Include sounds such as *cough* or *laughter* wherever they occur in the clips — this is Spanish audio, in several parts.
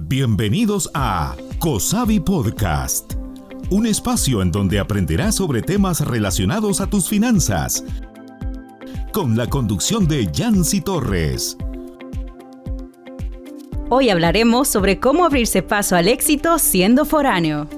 Bienvenidos a COSAVI Podcast, un espacio en donde aprenderás sobre temas relacionados a tus finanzas, con la conducción de Yancy Torres. Hoy hablaremos sobre cómo abrirse paso al éxito siendo foráneo.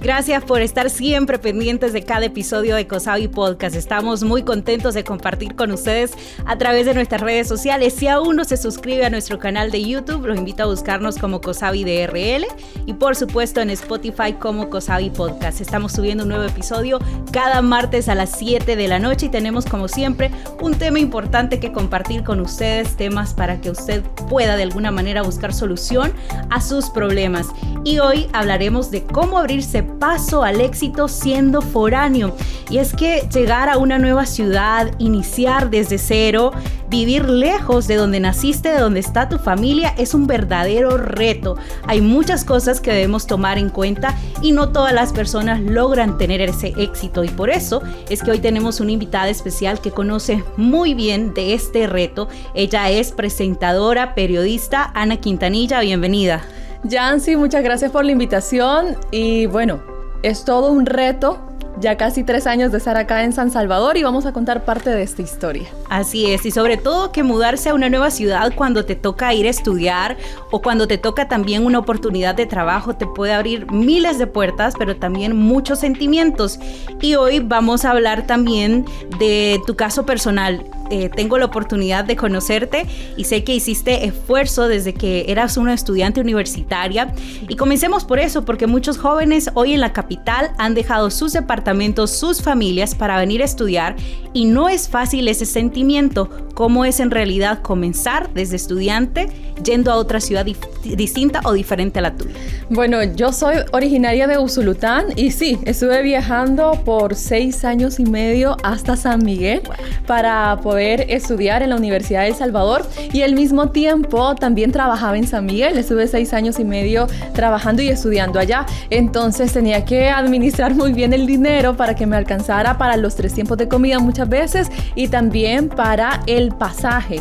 Gracias por estar siempre pendientes de cada episodio de Cosavi Podcast. Estamos muy contentos de compartir con ustedes a través de nuestras redes sociales. Si aún no se suscribe a nuestro canal de YouTube, los invito a buscarnos como Cosavi DRL y por supuesto en Spotify como Cosavi Podcast. Estamos subiendo un nuevo episodio cada martes a las 7 de la noche y tenemos como siempre un tema importante que compartir con ustedes, temas para que usted pueda de alguna manera buscar solución a sus problemas. Y hoy hablaremos de cómo abrirse paso al éxito siendo foráneo. Y es que llegar a una nueva ciudad, iniciar desde cero, vivir lejos de donde naciste, de donde está tu familia, es un verdadero reto. Hay muchas cosas que debemos tomar en cuenta y no todas las personas logran tener ese éxito. Y por eso es que hoy tenemos una invitada especial que conoce muy bien de este reto. Ella es presentadora, periodista, Ana Quintanilla. Bienvenida. Yancy, muchas gracias por la invitación y bueno, es todo un reto ya casi tres años de estar acá en San Salvador y vamos a contar parte de esta historia. Así es, y sobre todo que mudarse a una nueva ciudad cuando te toca ir a estudiar o cuando te toca también una oportunidad de trabajo te puede abrir miles de puertas, pero también muchos sentimientos. Y hoy vamos a hablar también de tu caso personal. Eh, tengo la oportunidad de conocerte y sé que hiciste esfuerzo desde que eras una estudiante universitaria. Y comencemos por eso, porque muchos jóvenes hoy en la capital han dejado sus departamentos, sus familias para venir a estudiar y no es fácil ese sentimiento. ¿Cómo es en realidad comenzar desde estudiante yendo a otra ciudad distinta o diferente a la tuya? Bueno, yo soy originaria de Usulután y sí, estuve viajando por seis años y medio hasta San Miguel para poder estudiar en la Universidad de El Salvador y al mismo tiempo también trabajaba en San Miguel. Estuve seis años y medio trabajando y estudiando allá. Entonces tenía que administrar muy bien el dinero para que me alcanzara para los tres tiempos de comida muchas veces y también para el pasaje.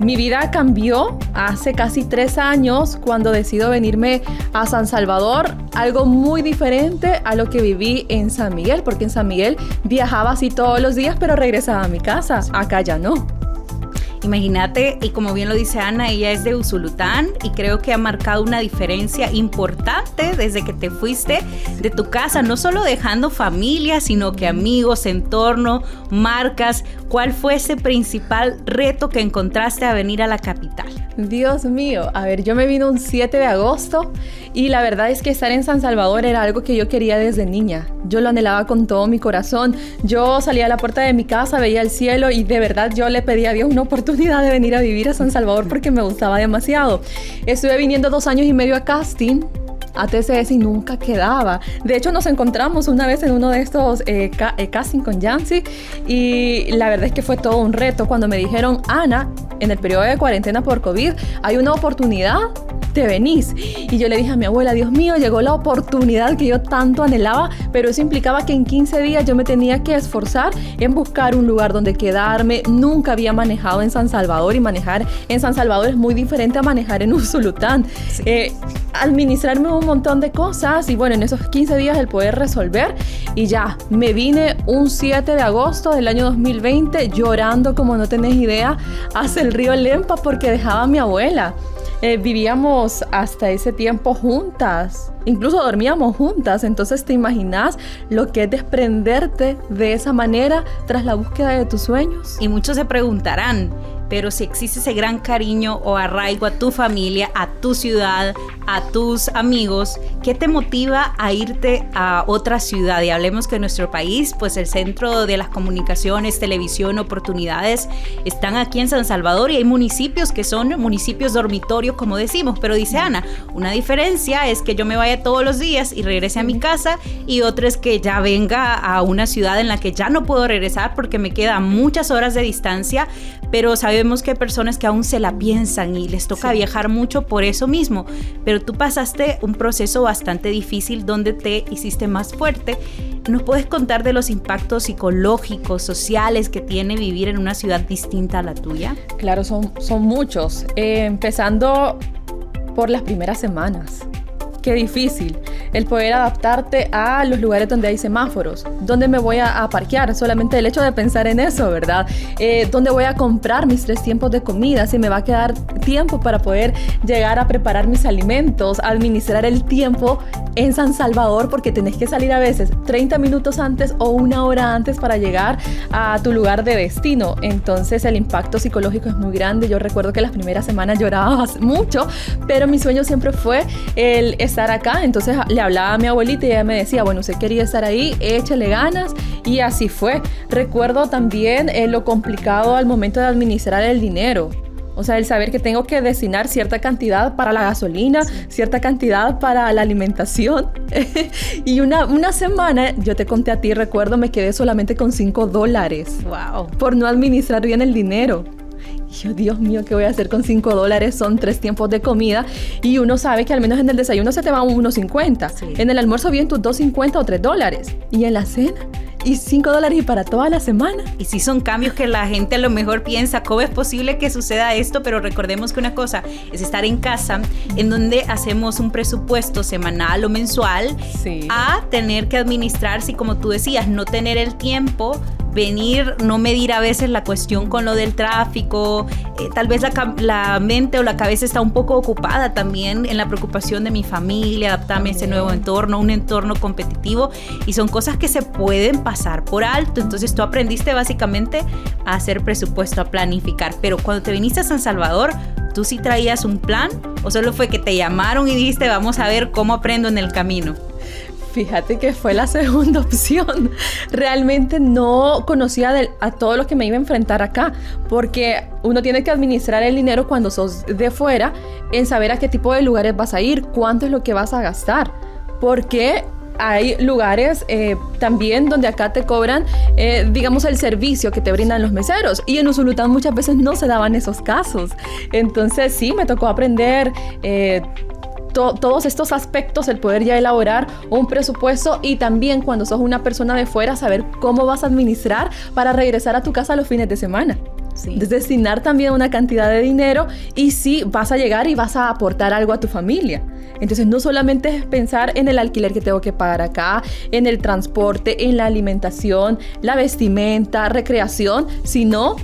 Mi vida cambió hace casi tres años cuando decido venirme a San Salvador, algo muy diferente a lo que viví en San Miguel, porque en San Miguel viajaba así todos los días, pero regresaba a mi casa, acá ya no. Imagínate, y como bien lo dice Ana, ella es de Usulután y creo que ha marcado una diferencia importante desde que te fuiste de tu casa, no solo dejando familia, sino que amigos, entorno, marcas. ¿Cuál fue ese principal reto que encontraste a venir a la capital? Dios mío, a ver, yo me vino un 7 de agosto y la verdad es que estar en San Salvador era algo que yo quería desde niña. Yo lo anhelaba con todo mi corazón. Yo salía a la puerta de mi casa, veía el cielo y de verdad yo le pedía a Dios una oportunidad de venir a vivir a San Salvador porque me gustaba demasiado. Estuve viniendo dos años y medio a casting a TCS y nunca quedaba. De hecho, nos encontramos una vez en uno de estos eh, eh, casting con Yancy y la verdad es que fue todo un reto cuando me dijeron, Ana, en el periodo de cuarentena por COVID hay una oportunidad te venís. Y yo le dije a mi abuela, Dios mío, llegó la oportunidad que yo tanto anhelaba, pero eso implicaba que en 15 días yo me tenía que esforzar en buscar un lugar donde quedarme. Nunca había manejado en San Salvador y manejar en San Salvador es muy diferente a manejar en Usulután. Eh, administrarme un montón de cosas y bueno, en esos 15 días el poder resolver y ya, me vine un 7 de agosto del año 2020 llorando como no tenés idea hacia el río Lempa porque dejaba a mi abuela. Eh, vivíamos hasta ese tiempo juntas, incluso dormíamos juntas, entonces te imaginas lo que es desprenderte de esa manera tras la búsqueda de tus sueños. Y muchos se preguntarán, pero si existe ese gran cariño o arraigo a tu familia, a tu ciudad, a tus amigos, ¿qué te motiva a irte a otra ciudad? Y hablemos que en nuestro país, pues el centro de las comunicaciones, televisión, oportunidades, están aquí en San Salvador y hay municipios que son municipios dormitorios, como decimos, pero dice Ana, una diferencia es que yo me vaya todos los días y regrese a mi casa y otra es que ya venga a una ciudad en la que ya no puedo regresar porque me quedan muchas horas de distancia, pero sabemos sabemos que hay personas que aún se la piensan y les toca viajar mucho por eso mismo, pero tú pasaste un proceso bastante difícil donde te hiciste más fuerte. ¿Nos puedes contar de los impactos psicológicos, sociales que tiene vivir en una ciudad distinta a la tuya? Claro, son, son muchos. Eh, empezando por las primeras semanas. Qué difícil el poder adaptarte a los lugares donde hay semáforos, dónde me voy a, parquear, solamente el hecho de pensar en eso, ¿verdad? Eh, dónde voy a comprar mis tres tiempos de comida, si me va a quedar tiempo para poder llegar a preparar mis alimentos, administrar el tiempo en San Salvador, porque tenés que salir a veces 30 minutos antes o una hora antes para llegar a tu lugar de destino. Entonces el impacto psicológico es muy grande. Yo recuerdo que las primeras semanas lloraba *laughs* mucho, pero mi sueño siempre fue el estar acá. Entonces le hablaba a mi abuelita y ella me decía, bueno, usted quería estar ahí, échale ganas. Y así fue. Recuerdo también eh, lo complicado al momento de administrar el dinero. O sea, el saber que tengo que destinar cierta cantidad para la gasolina, cierta cantidad para la alimentación. *laughs* y una, una semana, yo te conté a ti, recuerdo, me quedé solamente con 5 dólares. Wow. Por no administrar bien el dinero. Y yo, Dios mío, ¿qué voy a hacer con 5 dólares? Son tres tiempos de comida y uno sabe que al menos en el desayuno se te va unos 1.50. En el almuerzo bien tus 2.50 o 3 dólares. Y en la cena y 5 dólares y para toda la semana. Y si son cambios que la gente a lo mejor piensa, ¿cómo es posible que suceda esto? Pero recordemos que una cosa es estar en casa, en donde hacemos un presupuesto semanal o mensual, a tener que administrar, si como tú decías, no tener el tiempo venir, no medir a veces la cuestión con lo del tráfico, eh, tal vez la, la, mente o la cabeza está un poco ocupada también en la preocupación de mi familia, adaptarme a ese nuevo entorno, un entorno competitivo y son cosas que se pueden pasar por alto, entonces tú aprendiste básicamente a hacer presupuesto, a planificar, pero cuando te viniste a San Salvador, ¿tú sí traías un plan o solo fue que te llamaron y dijiste vamos a ver cómo aprendo en el camino? Fíjate que fue la *laughs* segunda opción. Realmente no conocía a todos los que me iba a enfrentar acá, porque uno tiene que administrar el dinero cuando sos de fuera, en saber a qué tipo de lugares vas a ir, cuánto es lo que vas a gastar, porque hay lugares eh, también donde acá te cobran, eh, digamos, el servicio que te brindan los meseros. Y en Usulután muchas veces no se daban esos casos. Entonces sí, me tocó aprender eh, todos estos aspectos, el poder ya elaborar un presupuesto y también cuando sos una persona de fuera, saber cómo vas a administrar para regresar a tu casa los fines de semana. Destinar también una cantidad de dinero y si vas a llegar y vas a aportar algo a tu familia. Entonces no solamente es pensar en el alquiler que tengo que pagar acá, en el transporte, en la alimentación, la vestimenta, recreación, sino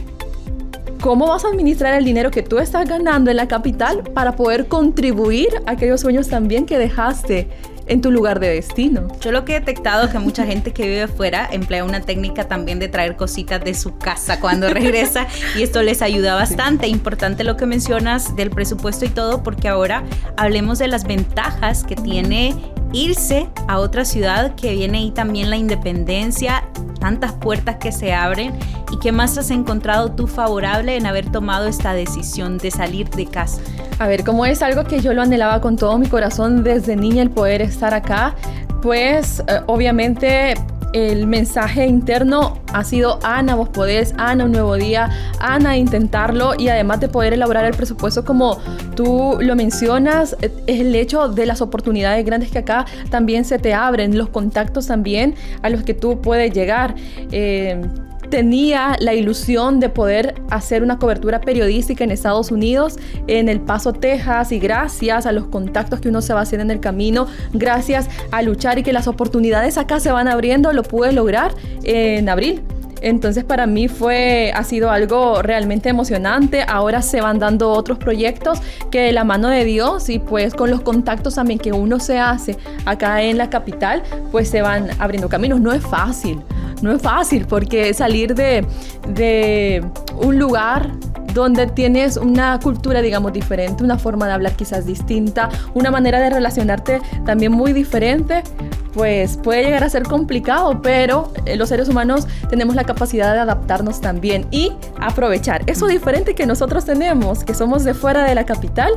¿Cómo vas a administrar el dinero que tú estás ganando en la capital para poder contribuir a aquellos sueños también que dejaste en tu lugar de destino. Yo lo que he detectado es que mucha gente que vive fuera emplea una técnica también de traer cositas de su casa cuando regresa y esto les ayuda bastante. Importante lo que mencionas del presupuesto y todo porque ahora hablemos de las ventajas que tiene irse a otra ciudad que viene ahí también la independencia, tantas puertas que se abren y qué más has encontrado tú favorable en haber tomado esta decisión de salir de casa. A ver, como es algo que yo lo anhelaba con todo mi corazón desde niña el poder estar acá, pues eh, obviamente el mensaje interno ha sido Ana, vos podés, Ana, un nuevo día, Ana, intentarlo y además de poder elaborar el presupuesto como tú lo mencionas, es el hecho de las oportunidades grandes que acá también se te abren, los contactos también a los que tú puedes llegar. Eh, tenía la ilusión de poder hacer una cobertura periodística en Estados Unidos, en El Paso, Texas, y gracias a los contactos que uno se va haciendo en el camino, gracias a luchar y que las oportunidades acá se van abriendo, lo pude lograr en abril. Entonces para mí fue, ha sido algo realmente emocionante. Ahora se van dando otros proyectos que de la mano de Dios y pues con los contactos también que uno se hace acá en la capital, pues se van abriendo caminos. No es fácil, no es fácil porque salir de, de un lugar donde tienes una cultura, digamos, diferente, una forma de hablar quizás distinta, una manera de relacionarte también muy diferente, pues puede llegar a ser complicado, pero eh, los seres humanos tenemos la capacidad de adaptarnos también y aprovechar. Eso diferente que nosotros tenemos, que somos de fuera de la capital,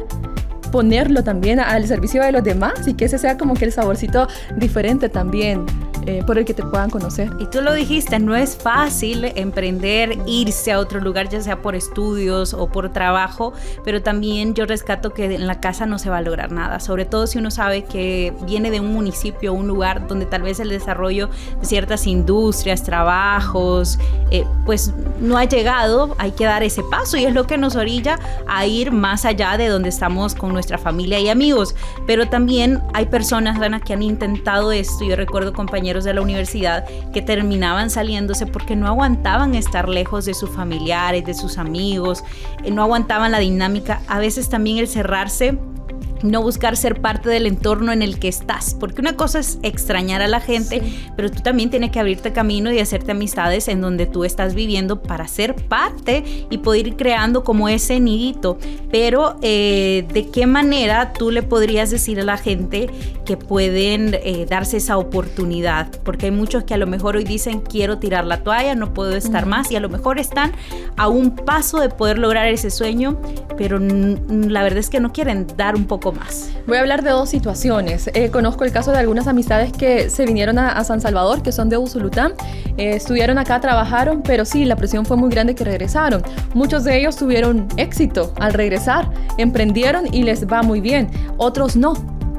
ponerlo también al servicio de los demás y que ese sea como que el saborcito diferente también eh, por el que te puedan conocer. Y tú lo dijiste, no es fácil emprender, irse a otro lugar, ya sea por estudios o por trabajo, pero también yo rescato que en la casa no se va a lograr nada, sobre todo si uno sabe que viene de un municipio, un lugar donde tal vez el desarrollo de ciertas industrias, trabajos, eh, pues no ha llegado, hay que dar ese paso y es lo que nos orilla a ir más allá de donde estamos con nuestra familia y amigos. Pero también hay personas, Ana, que han intentado esto. Yo recuerdo compañeros de la universidad que terminaban saliéndose porque no aguantaban estar lejos de sus familiares, de sus amigos, eh, no aguantaban la dinámica. A veces también el cerrarse no buscar ser parte del entorno en el que estás, porque una cosa es extrañar a la gente, pero tú también tienes que abrirte camino y hacerte amistades en donde tú estás viviendo para ser parte y poder ir creando como ese nidito. Pero eh, de qué manera tú le podrías decir a la gente que pueden eh, darse esa oportunidad, porque hay muchos que a lo mejor hoy dicen quiero tirar la toalla, no puedo estar más y a lo mejor están a un paso de poder lograr ese sueño, pero la verdad es que no quieren dar un poco más. Voy a hablar de dos situaciones. Eh, conozco el caso de algunas amistades que se vinieron a, San Salvador, que son de Usulután, eh, estudiaron acá, trabajaron, pero sí, la presión fue muy grande que regresaron. Muchos de ellos tuvieron éxito al regresar, emprendieron y les va muy bien. Otros no,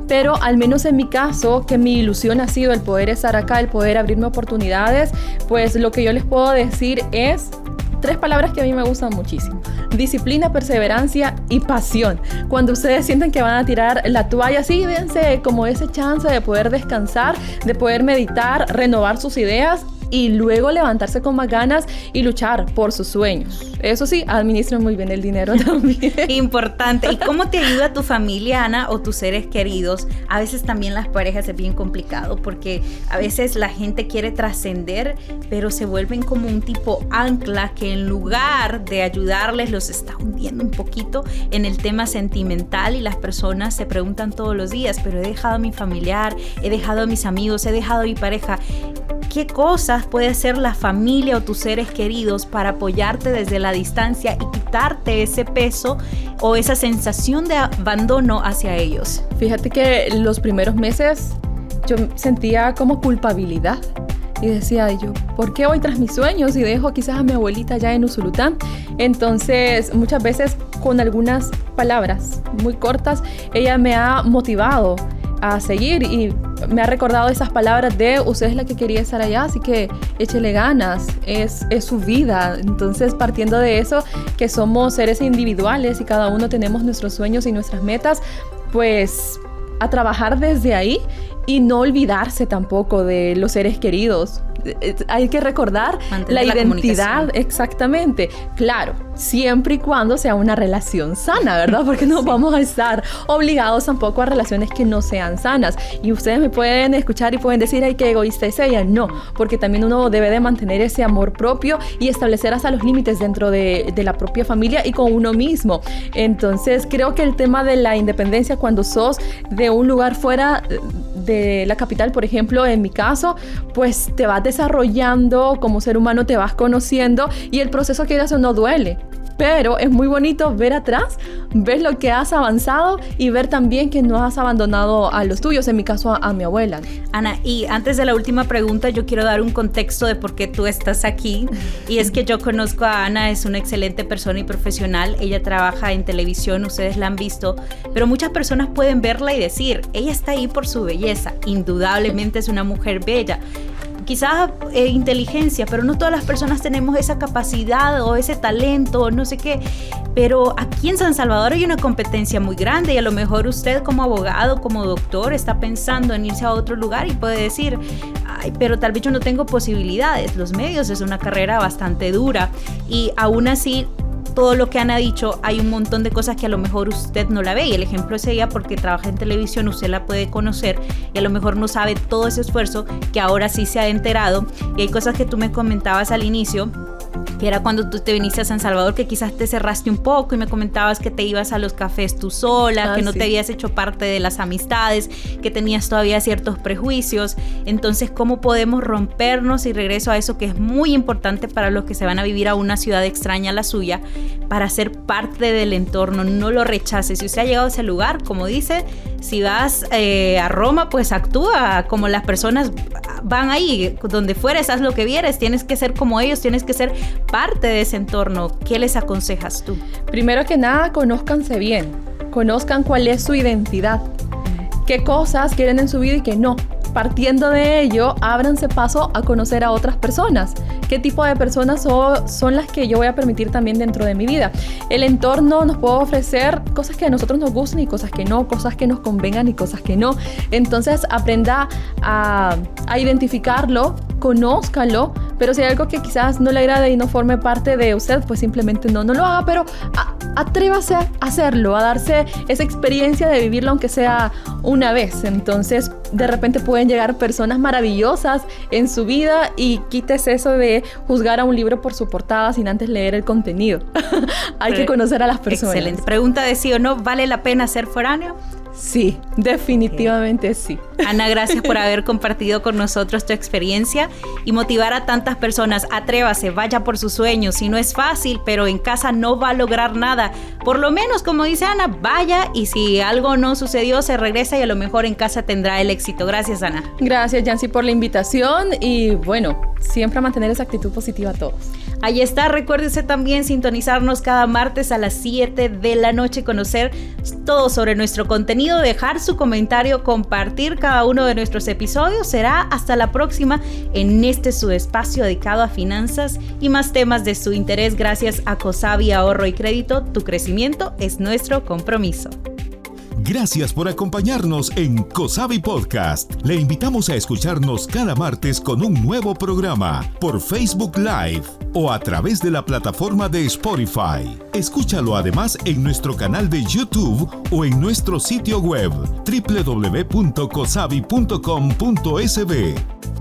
pero al menos en mi caso, que mi ilusión ha sido el poder estar acá, el poder abrirme oportunidades, pues lo que yo les puedo decir es tres palabras que a mí me gustan muchísimo. Disciplina, perseverancia y pasión. Cuando ustedes sienten que van a tirar la toalla, sí, dense como ese chance de poder descansar, de poder meditar, renovar sus ideas y luego levantarse con más ganas y luchar por sus sueños. Eso sí, administren muy bien el dinero *laughs* también. Importante. ¿Y cómo te ayuda tu familia, Ana, o tus seres queridos? A veces también las parejas es bien complicado porque a veces la gente quiere trascender, pero se vuelven como un tipo ancla que en lugar de ayudarles los está hundiendo un poquito en el tema sentimental y las personas se preguntan todos los días, pero he dejado a mi familiar, he dejado a mis amigos, he dejado a mi pareja qué cosas puede hacer la familia o tus seres queridos para apoyarte desde la distancia y quitarte ese peso o esa sensación de abandono hacia ellos. Fíjate que los primeros meses yo sentía como culpabilidad y decía yo, ¿por qué voy tras mis sueños y dejo quizás a mi abuelita ya en Usulután? Entonces, muchas veces con algunas palabras muy cortas, ella me ha motivado a seguir y me ha recordado esas palabras de usted es la que quería estar allá, así que échele ganas, es, es su vida. Entonces, partiendo de eso, que somos seres individuales y cada uno tenemos nuestros sueños y nuestras metas, pues a trabajar desde ahí y no olvidarse tampoco de los seres queridos. Hay que recordar la, identidad, exactamente. Claro, siempre y cuando sea una relación sana, ¿verdad? Porque no *laughs* vamos a estar obligados tampoco a relaciones que no sean sanas. Y ustedes me pueden escuchar y pueden decir, ay, qué egoísta es ella. No, porque también uno debe de mantener ese amor propio y establecer hasta los límites dentro de, de la propia familia y con uno mismo. Entonces, creo que el tema de la independencia cuando sos de un lugar fuera de la capital, por ejemplo, en mi caso, pues te vas desarrollando como ser humano, te vas conociendo y el proceso que eso no duele pero es muy bonito ver atrás, ver lo que has avanzado y ver también que no has abandonado a los tuyos, en mi caso a, mi abuela. Ana, y antes de la última pregunta, yo quiero dar un contexto de por qué tú estás aquí. Y es que yo conozco a Ana, es una excelente persona y profesional. Ella trabaja en televisión, ustedes la han visto, pero muchas personas pueden verla y decir, ella está ahí por su belleza. Indudablemente es una mujer bella quizás eh, inteligencia, pero no todas las personas tenemos esa capacidad o ese talento, no sé qué. Pero aquí en San Salvador hay una competencia muy grande y a lo mejor usted como abogado, como doctor, está pensando en irse a otro lugar y puede decir, ay, pero tal vez yo no tengo posibilidades. Los medios es una carrera bastante dura y aún así todo lo que Ana dicho, hay un montón de cosas que a lo mejor usted no la ve. Y el ejemplo es ella porque trabaja en televisión, usted la puede conocer y a lo mejor no sabe todo ese esfuerzo que ahora sí se ha enterado. Y hay cosas que tú me comentabas al inicio que era cuando tú te viniste a San Salvador, que quizás te cerraste un poco y me comentabas que te ibas a los cafés tú sola, ah, que no te habías hecho parte de las amistades, que tenías todavía ciertos prejuicios. Entonces, ¿cómo podemos rompernos y regreso a eso que es muy importante para los que se van a vivir a una ciudad extraña a la suya, para ser parte del entorno? No lo rechaces. Si usted ha llegado a ese lugar, como dice, si vas eh, a Roma, pues actúa como las personas van ahí, donde fueres, haz lo que vieres, tienes que ser como ellos, tienes que ser parte de ese entorno. ¿Qué les aconsejas tú? Primero que nada, conózcanse bien, conozcan cuál es su identidad, qué cosas quieren en su vida y qué no partiendo de ello, ábranse paso a conocer a otras personas. ¿Qué tipo de personas son, las que yo voy a permitir también dentro de mi vida? El entorno nos puede ofrecer cosas que a nosotros nos gustan y cosas que no, cosas que nos convengan y cosas que no. Entonces aprenda a, a identificarlo, conózcalo, pero si hay algo que quizás no le agrade y no forme parte de usted, pues simplemente no, no lo haga, pero atrévase a hacerlo, a darse esa experiencia de vivirlo aunque sea una vez. Entonces, de repente pueden llegar personas maravillosas en su vida y quites eso de juzgar a un libro por su portada sin antes leer el contenido. *laughs* hay que conocer a las personas. Excelente. Pregunta de sí o no, ¿vale la pena ser foráneo? Sí, definitivamente sí. Ana, gracias por haber compartido con nosotros tu experiencia y motivar a tantas personas. Atrévase, vaya por sus sueños. Si no es fácil, pero en casa no va a lograr nada. Por lo menos, como dice Ana, vaya y si algo no sucedió, se regresa y a lo mejor en casa tendrá el éxito. Gracias, Ana. Gracias, Yancy, por la invitación y bueno, siempre mantener esa actitud positiva a todos. Ahí está, recuérdese también sintonizarnos cada martes a las 7 de la noche, conocer todo sobre nuestro contenido, dejar su comentario, compartir cada uno de nuestros episodios. Será hasta la próxima en este su espacio dedicado a finanzas y más temas de su interés gracias a Cosavi Ahorro y Crédito. Tu crecimiento es nuestro compromiso. Gracias por acompañarnos en Cosavi Podcast. Le invitamos a escucharnos cada martes con un nuevo programa por Facebook Live o a través de la plataforma de Spotify. Escúchalo además en nuestro canal de YouTube o en nuestro sitio web www.cosavi.com.sb.